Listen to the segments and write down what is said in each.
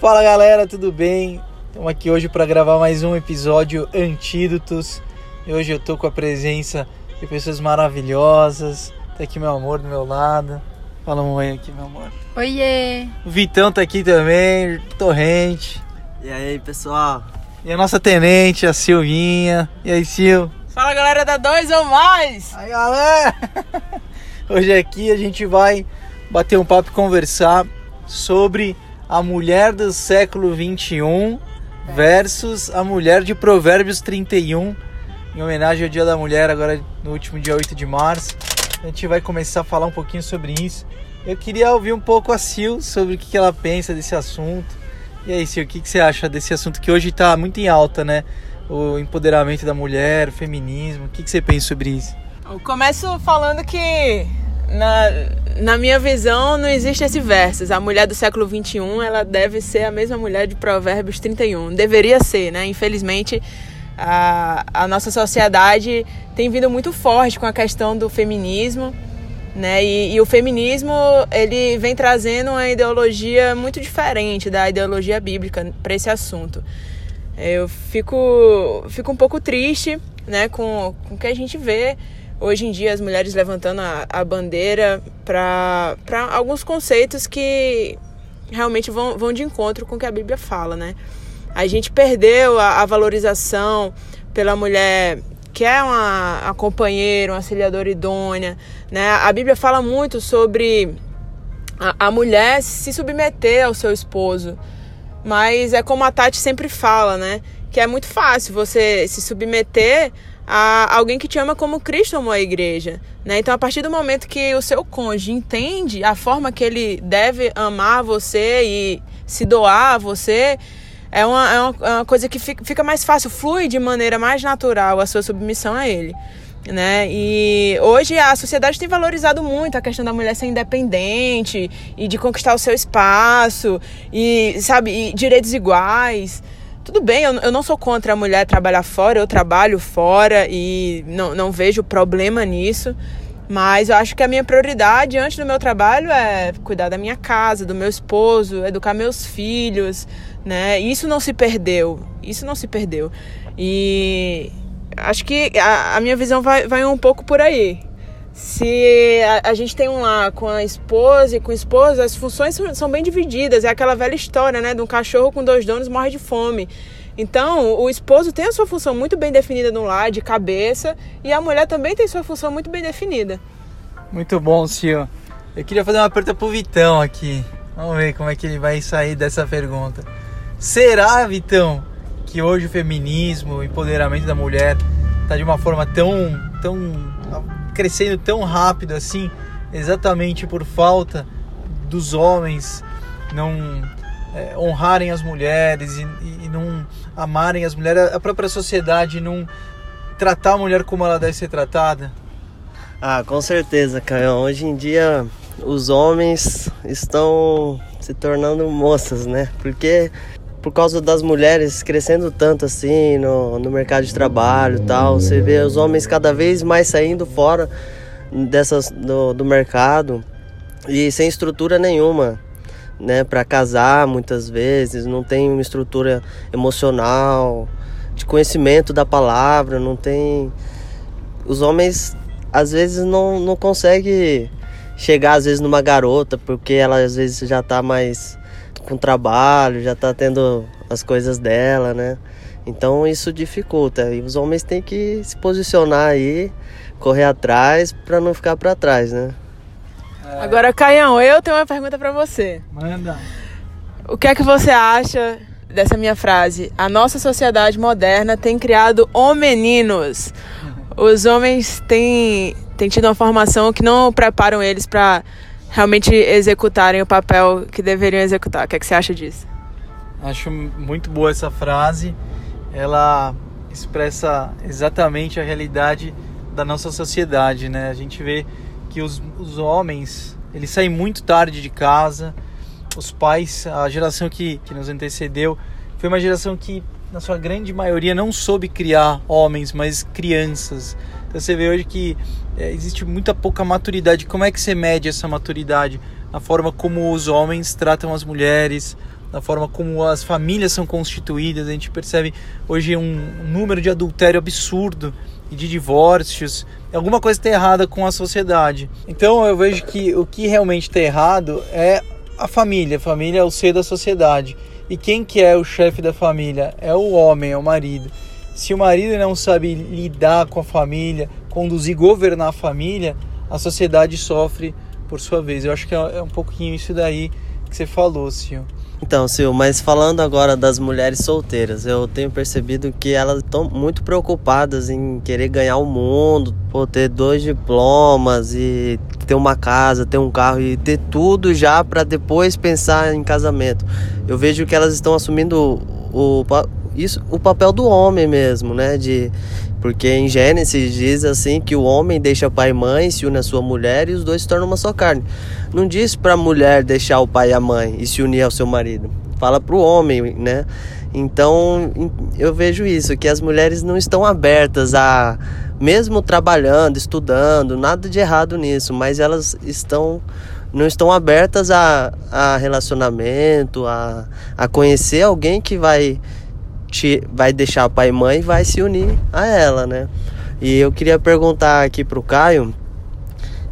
Fala galera, tudo bem? Estamos aqui hoje para gravar mais um episódio Antídotos. E hoje eu tô com a presença de pessoas maravilhosas. Tá aqui meu amor do meu lado. Fala um oi aqui, meu amor. Oiê! O Vitão tá aqui também, Torrente. E aí, pessoal? E a nossa tenente, a Silvinha. E aí, Sil? Fala galera da Dois ou Mais! Aí galera! Hoje aqui a gente vai bater um papo e conversar sobre a mulher do século 21 versus a mulher de Provérbios 31, em homenagem ao Dia da Mulher, agora no último dia 8 de março. A gente vai começar a falar um pouquinho sobre isso. Eu queria ouvir um pouco a Sil sobre o que ela pensa desse assunto. E aí, Sil, o que você acha desse assunto que hoje está muito em alta, né? O empoderamento da mulher, o feminismo. O que você pensa sobre isso? Eu começo falando que na, na minha visão não existe esse verso. A mulher do século 21 ela deve ser a mesma mulher de Provérbios 31. Deveria ser, né? Infelizmente a, a nossa sociedade tem vindo muito forte com a questão do feminismo. Né? E, e, o feminismo ele vem trazendo uma ideologia muito diferente da ideologia bíblica para esse assunto. Eu fico, fico um pouco triste né, com, com o que a gente vê hoje em dia, as mulheres levantando a, a bandeira para alguns conceitos que realmente vão, vão de encontro com o que a Bíblia fala. Né? A gente perdeu a, a valorização pela mulher que é uma, uma companheira, uma auxiliadora idônea. Né? A Bíblia fala muito sobre a, a mulher se submeter ao seu esposo. Mas é como a Tati sempre fala, né? Que é muito fácil você se submeter a alguém que te ama como Cristo amou a igreja. Né? Então, a partir do momento que o seu cônjuge entende a forma que ele deve amar você e se doar a você, é uma, é uma, é uma coisa que fica, mais fácil, flui de maneira mais natural a sua submissão a ele. Né? E hoje a sociedade tem valorizado muito a questão da mulher ser independente e de conquistar o seu espaço e, sabe, e direitos iguais. Tudo bem, eu, eu não sou contra a mulher trabalhar fora, eu trabalho fora e não, não vejo problema nisso. Mas eu acho que a minha prioridade antes do meu trabalho é cuidar da minha casa, do meu esposo, educar meus filhos, né? Isso não se perdeu. Isso não se perdeu. E acho que a, a minha visão vai, vai um pouco por aí. Se a, a, gente tem um lá com a esposa e com o esposo, as funções são, são bem divididas. É aquela velha história, né? De um cachorro com dois donos morre de fome. Então, o esposo tem a sua função muito bem definida no lar, de cabeça, e a mulher também tem sua função muito bem definida. Muito bom, senhor. Eu queria fazer uma pergunta pro Vitão aqui. Vamos ver como é que ele vai sair dessa pergunta. Será, Vitão, que hoje o feminismo, o empoderamento da mulher está de uma forma tão, tão crescendo tão rápido assim, exatamente por falta dos homens não é, honrarem as mulheres e, e, não amarem as mulheres, a própria sociedade não tratar a mulher como ela deve ser tratada? Ah, com certeza, Caio. Hoje em dia os homens estão se tornando moças, né? Porque por causa das mulheres crescendo tanto assim no, no mercado de trabalho e tal, você vê os homens cada vez mais saindo fora dessas do, do mercado e sem estrutura nenhuma, né, para casar muitas vezes, não tem uma estrutura emocional, de conhecimento da palavra, não tem. Os homens às vezes não, não conseguem chegar às vezes numa garota porque ela às vezes já tá mais com trabalho, já tá tendo as coisas dela, né? Então isso dificulta. E os homens têm que se posicionar aí, correr atrás para não ficar para trás, né? É... Agora, Caião, eu tenho uma pergunta para você. Manda. O que é que você acha dessa minha frase? A nossa sociedade moderna tem criado homeninos. Os homens têm, têm tido uma formação que não preparam eles para realmente executarem o papel que deveriam executar. O que, é que você acha disso? Acho muito boa essa frase. Ela expressa exatamente a realidade da nossa sociedade, né? A gente vê que os, os homens, eles saem muito tarde de casa. Os pais, a geração que, que nos antecedeu, foi uma geração que, na sua grande maioria, não soube criar homens, mas crianças. Então você vê hoje que é, existe muita pouca maturidade. Como é que você mede essa maturidade? Na forma como os homens tratam as mulheres, na forma como as famílias são constituídas. A gente percebe hoje um, número de adultério absurdo e de divórcios. Alguma coisa está errada com a sociedade. Então eu vejo que o que realmente está errado é a família. A família é o ser da sociedade. E quem que é o chefe da família? É o homem, é o marido. Se o marido não sabe lidar com a família, conduzir, governar a família, a sociedade sofre por sua vez. Eu acho que é um pouquinho isso daí que você falou, Sil. Então, Sil, mas falando agora das mulheres solteiras, eu tenho percebido que elas estão muito preocupadas em querer ganhar o mundo, ter dois diplomas e ter uma casa, ter um carro e ter tudo já para depois pensar em casamento. Eu vejo que elas estão assumindo o, isso, o papel do homem mesmo, né? De, porque em Gênesis diz assim que o homem deixa pai e mãe, se une a sua mulher e os dois se tornam uma só carne. Não diz para a mulher deixar o pai e a mãe e se unir ao seu marido. Fala para o homem, né? Então eu vejo isso, que as mulheres não estão abertas a, mesmo trabalhando, estudando, nada de errado nisso, mas elas estão não estão abertas a, a relacionamento, a, a conhecer alguém que vai te, vai deixar pai e mãe e vai se unir a ela, né? E eu queria perguntar aqui pro Caio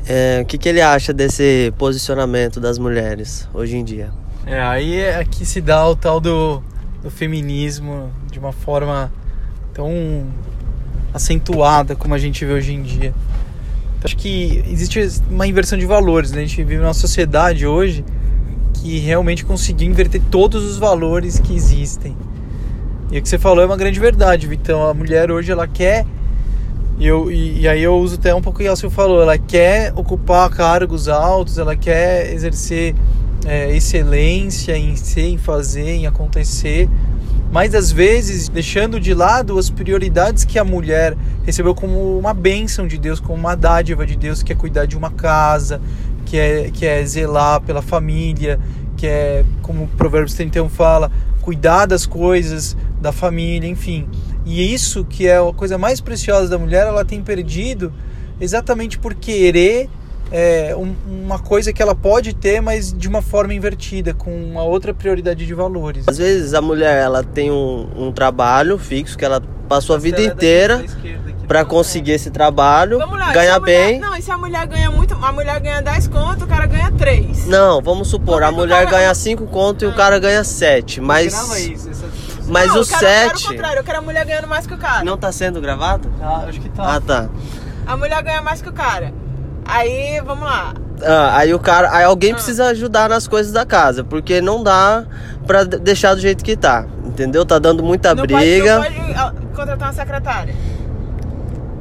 é, o que, que ele acha desse posicionamento das mulheres hoje em dia. É, aí é que se dá o tal do, do feminismo de uma forma tão acentuada como a gente vê hoje em dia. Então, acho que existe uma inversão de valores, né? A gente vive numa sociedade hoje que realmente conseguiu inverter todos os valores que existem. E o que você falou é uma grande verdade, Vitão. A mulher hoje ela quer. E, eu, e, e aí eu uso até um pouco o que o falou. Ela quer ocupar cargos altos, ela quer exercer é, excelência em ser, em fazer, em acontecer. Mas às vezes deixando de lado as prioridades que a mulher recebeu como uma bênção de Deus, como uma dádiva de Deus, que é cuidar de uma casa, que é, que é zelar pela família, que é, como o Provérbios 31 fala, cuidar das coisas da família, enfim. E isso que é a coisa mais preciosa da mulher, ela tem perdido exatamente por querer é, um, uma coisa que ela pode ter, mas de uma forma invertida, com uma outra prioridade de valores. Às vezes a mulher ela tem um, um trabalho fixo que ela passou a vida inteira para conseguir esse trabalho, lá, ganhar bem. Mulher, não, e se a mulher ganha muito, a mulher ganha 10 conto, o cara ganha 3. Não, vamos supor, a mulher cara... ganha 5 conto e o cara ganha 7, mas isso, mas não, o 7 Eu quero o contrário, eu quero a mulher ganhando mais que o cara. Não tá sendo gravado? Ah, acho que tá. Ah, tá. A mulher ganha mais que o cara. Aí, vamos lá. Ah, aí o cara, aí alguém ah. precisa ajudar nas coisas da casa, porque não dá pra deixar do jeito que tá, entendeu? Tá dando muita não briga. Pode, não pode contratar uma secretária.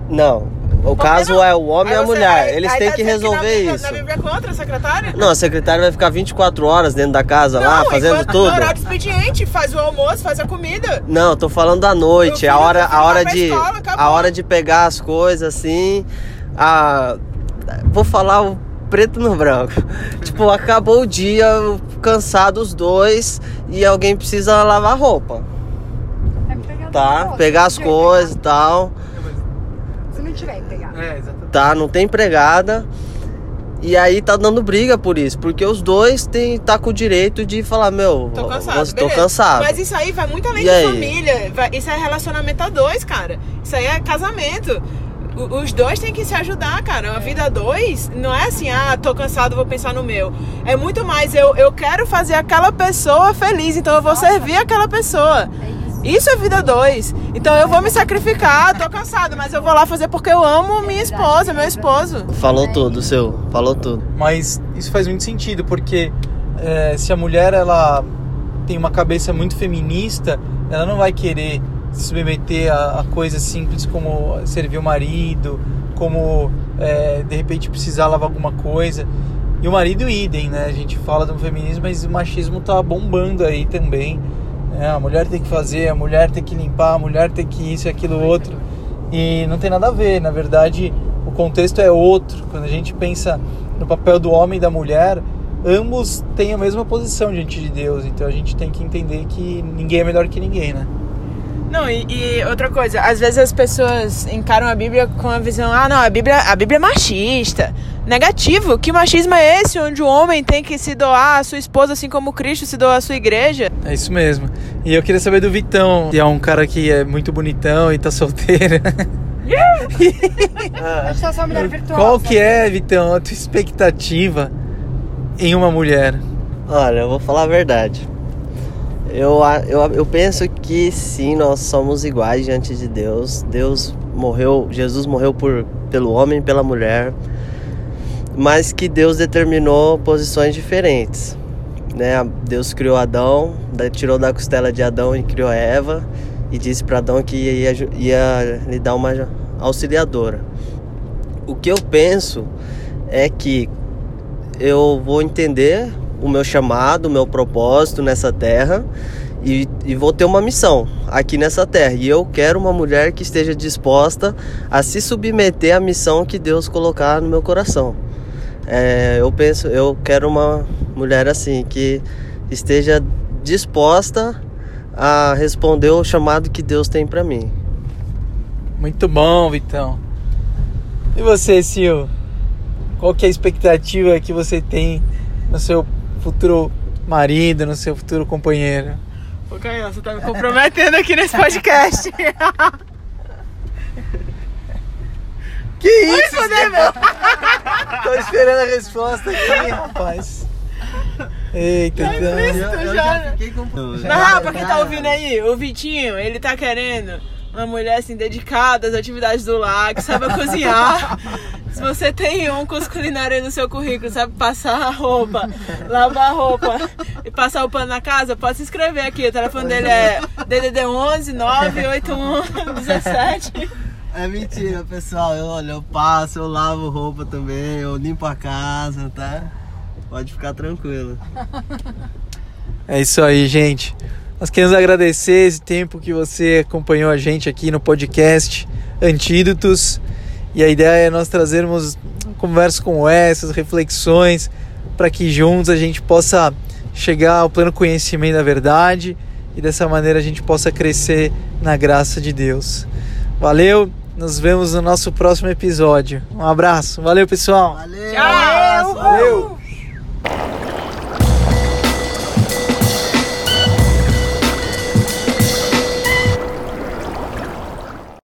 Não. O caso não? é o homem e a mulher. Eles têm tá que resolver que isso. Bíblia é contra a secretária? Não, a secretária vai ficar 24 horas dentro da casa não, lá, fazendo tudo. No horário expediente, faz o almoço, faz a comida. Não, tô falando da noite, a hora, a hora de escola, a hora de pegar as coisas assim. A vou falar o preto no branco. tipo, acabou o dia, cansado os dois e alguém precisa lavar roupa. É pegar tá? Pegar as coisas e tal. Tiver empregada. É, exatamente. Tá, não tem empregada. E aí tá dando briga por isso, porque os dois tem, tá com o direito de falar, meu, tô cansado, tô cansado. Mas isso aí vai muito além e de aí? família. Isso é relacionamento a dois, cara. Isso aí é casamento os dois têm que se ajudar, cara. Uma vida a dois não é assim, ah, tô cansado, vou pensar no meu. É muito mais, eu, eu quero fazer aquela pessoa feliz, então eu vou Nossa. servir aquela pessoa. É isso. é vida dois. Então eu vou me sacrificar, tô cansado, mas eu vou lá fazer porque eu amo minha esposa, meu esposo. Falou é tudo, seu. Falou tudo. Mas isso faz muito sentido, porque é, se a mulher ela tem uma cabeça muito feminista, ela não vai querer se submeter a, a coisas simples como servir o marido, como é, de repente precisar lavar alguma coisa. E o marido idem, né? A gente fala do feminismo, mas o machismo tá bombando aí também. Né? A mulher tem que fazer, a mulher tem que limpar, a mulher tem que isso e aquilo outro. E não tem nada a ver, na verdade o contexto é outro. Quando a gente pensa no papel do homem e da mulher, ambos têm a mesma posição diante de Deus. Então a gente tem que entender que ninguém é melhor que ninguém, né? Não, e, e outra coisa, às vezes as pessoas encaram a Bíblia com a visão, ah não, a Bíblia, a Bíblia é machista. Negativo, que machismo é esse onde o homem tem que se doar a sua esposa assim como Cristo se doa à sua igreja? É isso mesmo. E eu queria saber do Vitão, que é um cara que é muito bonitão e tá solteiro. Tá só mulher virtuosa. Qual que é, Vitão, a tua expectativa em uma mulher? Olha, eu vou falar a verdade. Eu, eu, eu penso que sim, nós somos iguais diante de Deus. Deus morreu, Jesus morreu por, pelo homem e pela mulher, mas que Deus determinou posições diferentes. Né? Deus criou Adão, tirou da costela de Adão e criou Eva, e disse para Adão que ia, ia lhe dar uma auxiliadora. O que eu penso é que eu vou entender o meu chamado, o meu propósito nessa terra e, e vou ter uma missão aqui nessa terra. E eu quero uma mulher que esteja disposta a se submeter à missão que Deus colocar no meu coração. É, eu penso, eu quero uma mulher assim que esteja disposta a responder o chamado que Deus tem para mim. Muito bom, Vitão. E você, Sil? Qual que é a expectativa que você tem no seu futuro marido, no seu futuro companheiro? Pô, Caio, você tá me comprometendo aqui nesse podcast. Que isso? Tô esperando a resposta aqui, rapaz. Eita, então. Eu já fiquei com... Não, pra quem tá ouvindo aí, o Vitinho, ele tá querendo uma mulher assim dedicada às atividades do lar, que saiba cozinhar. Se você tem um curso culinário no seu currículo, sabe passar a roupa, lavar a roupa e passar o pano na casa, pode se inscrever aqui. O telefone dele é DDD 11 981 17. É mentira, pessoal. Eu, olha, eu passo, eu lavo roupa também, eu limpo a casa, tá? Pode ficar tranquilo. É isso aí, gente. Nós queremos agradecer esse tempo que você acompanhou a gente aqui no podcast Antídotos. E a ideia é nós trazermos conversas como essas, reflexões, para que juntos a gente possa chegar ao pleno conhecimento da verdade e dessa maneira a gente possa crescer na graça de Deus. Valeu, nos vemos no nosso próximo episódio. Um abraço, valeu pessoal. Valeu! Tchau! Valeu!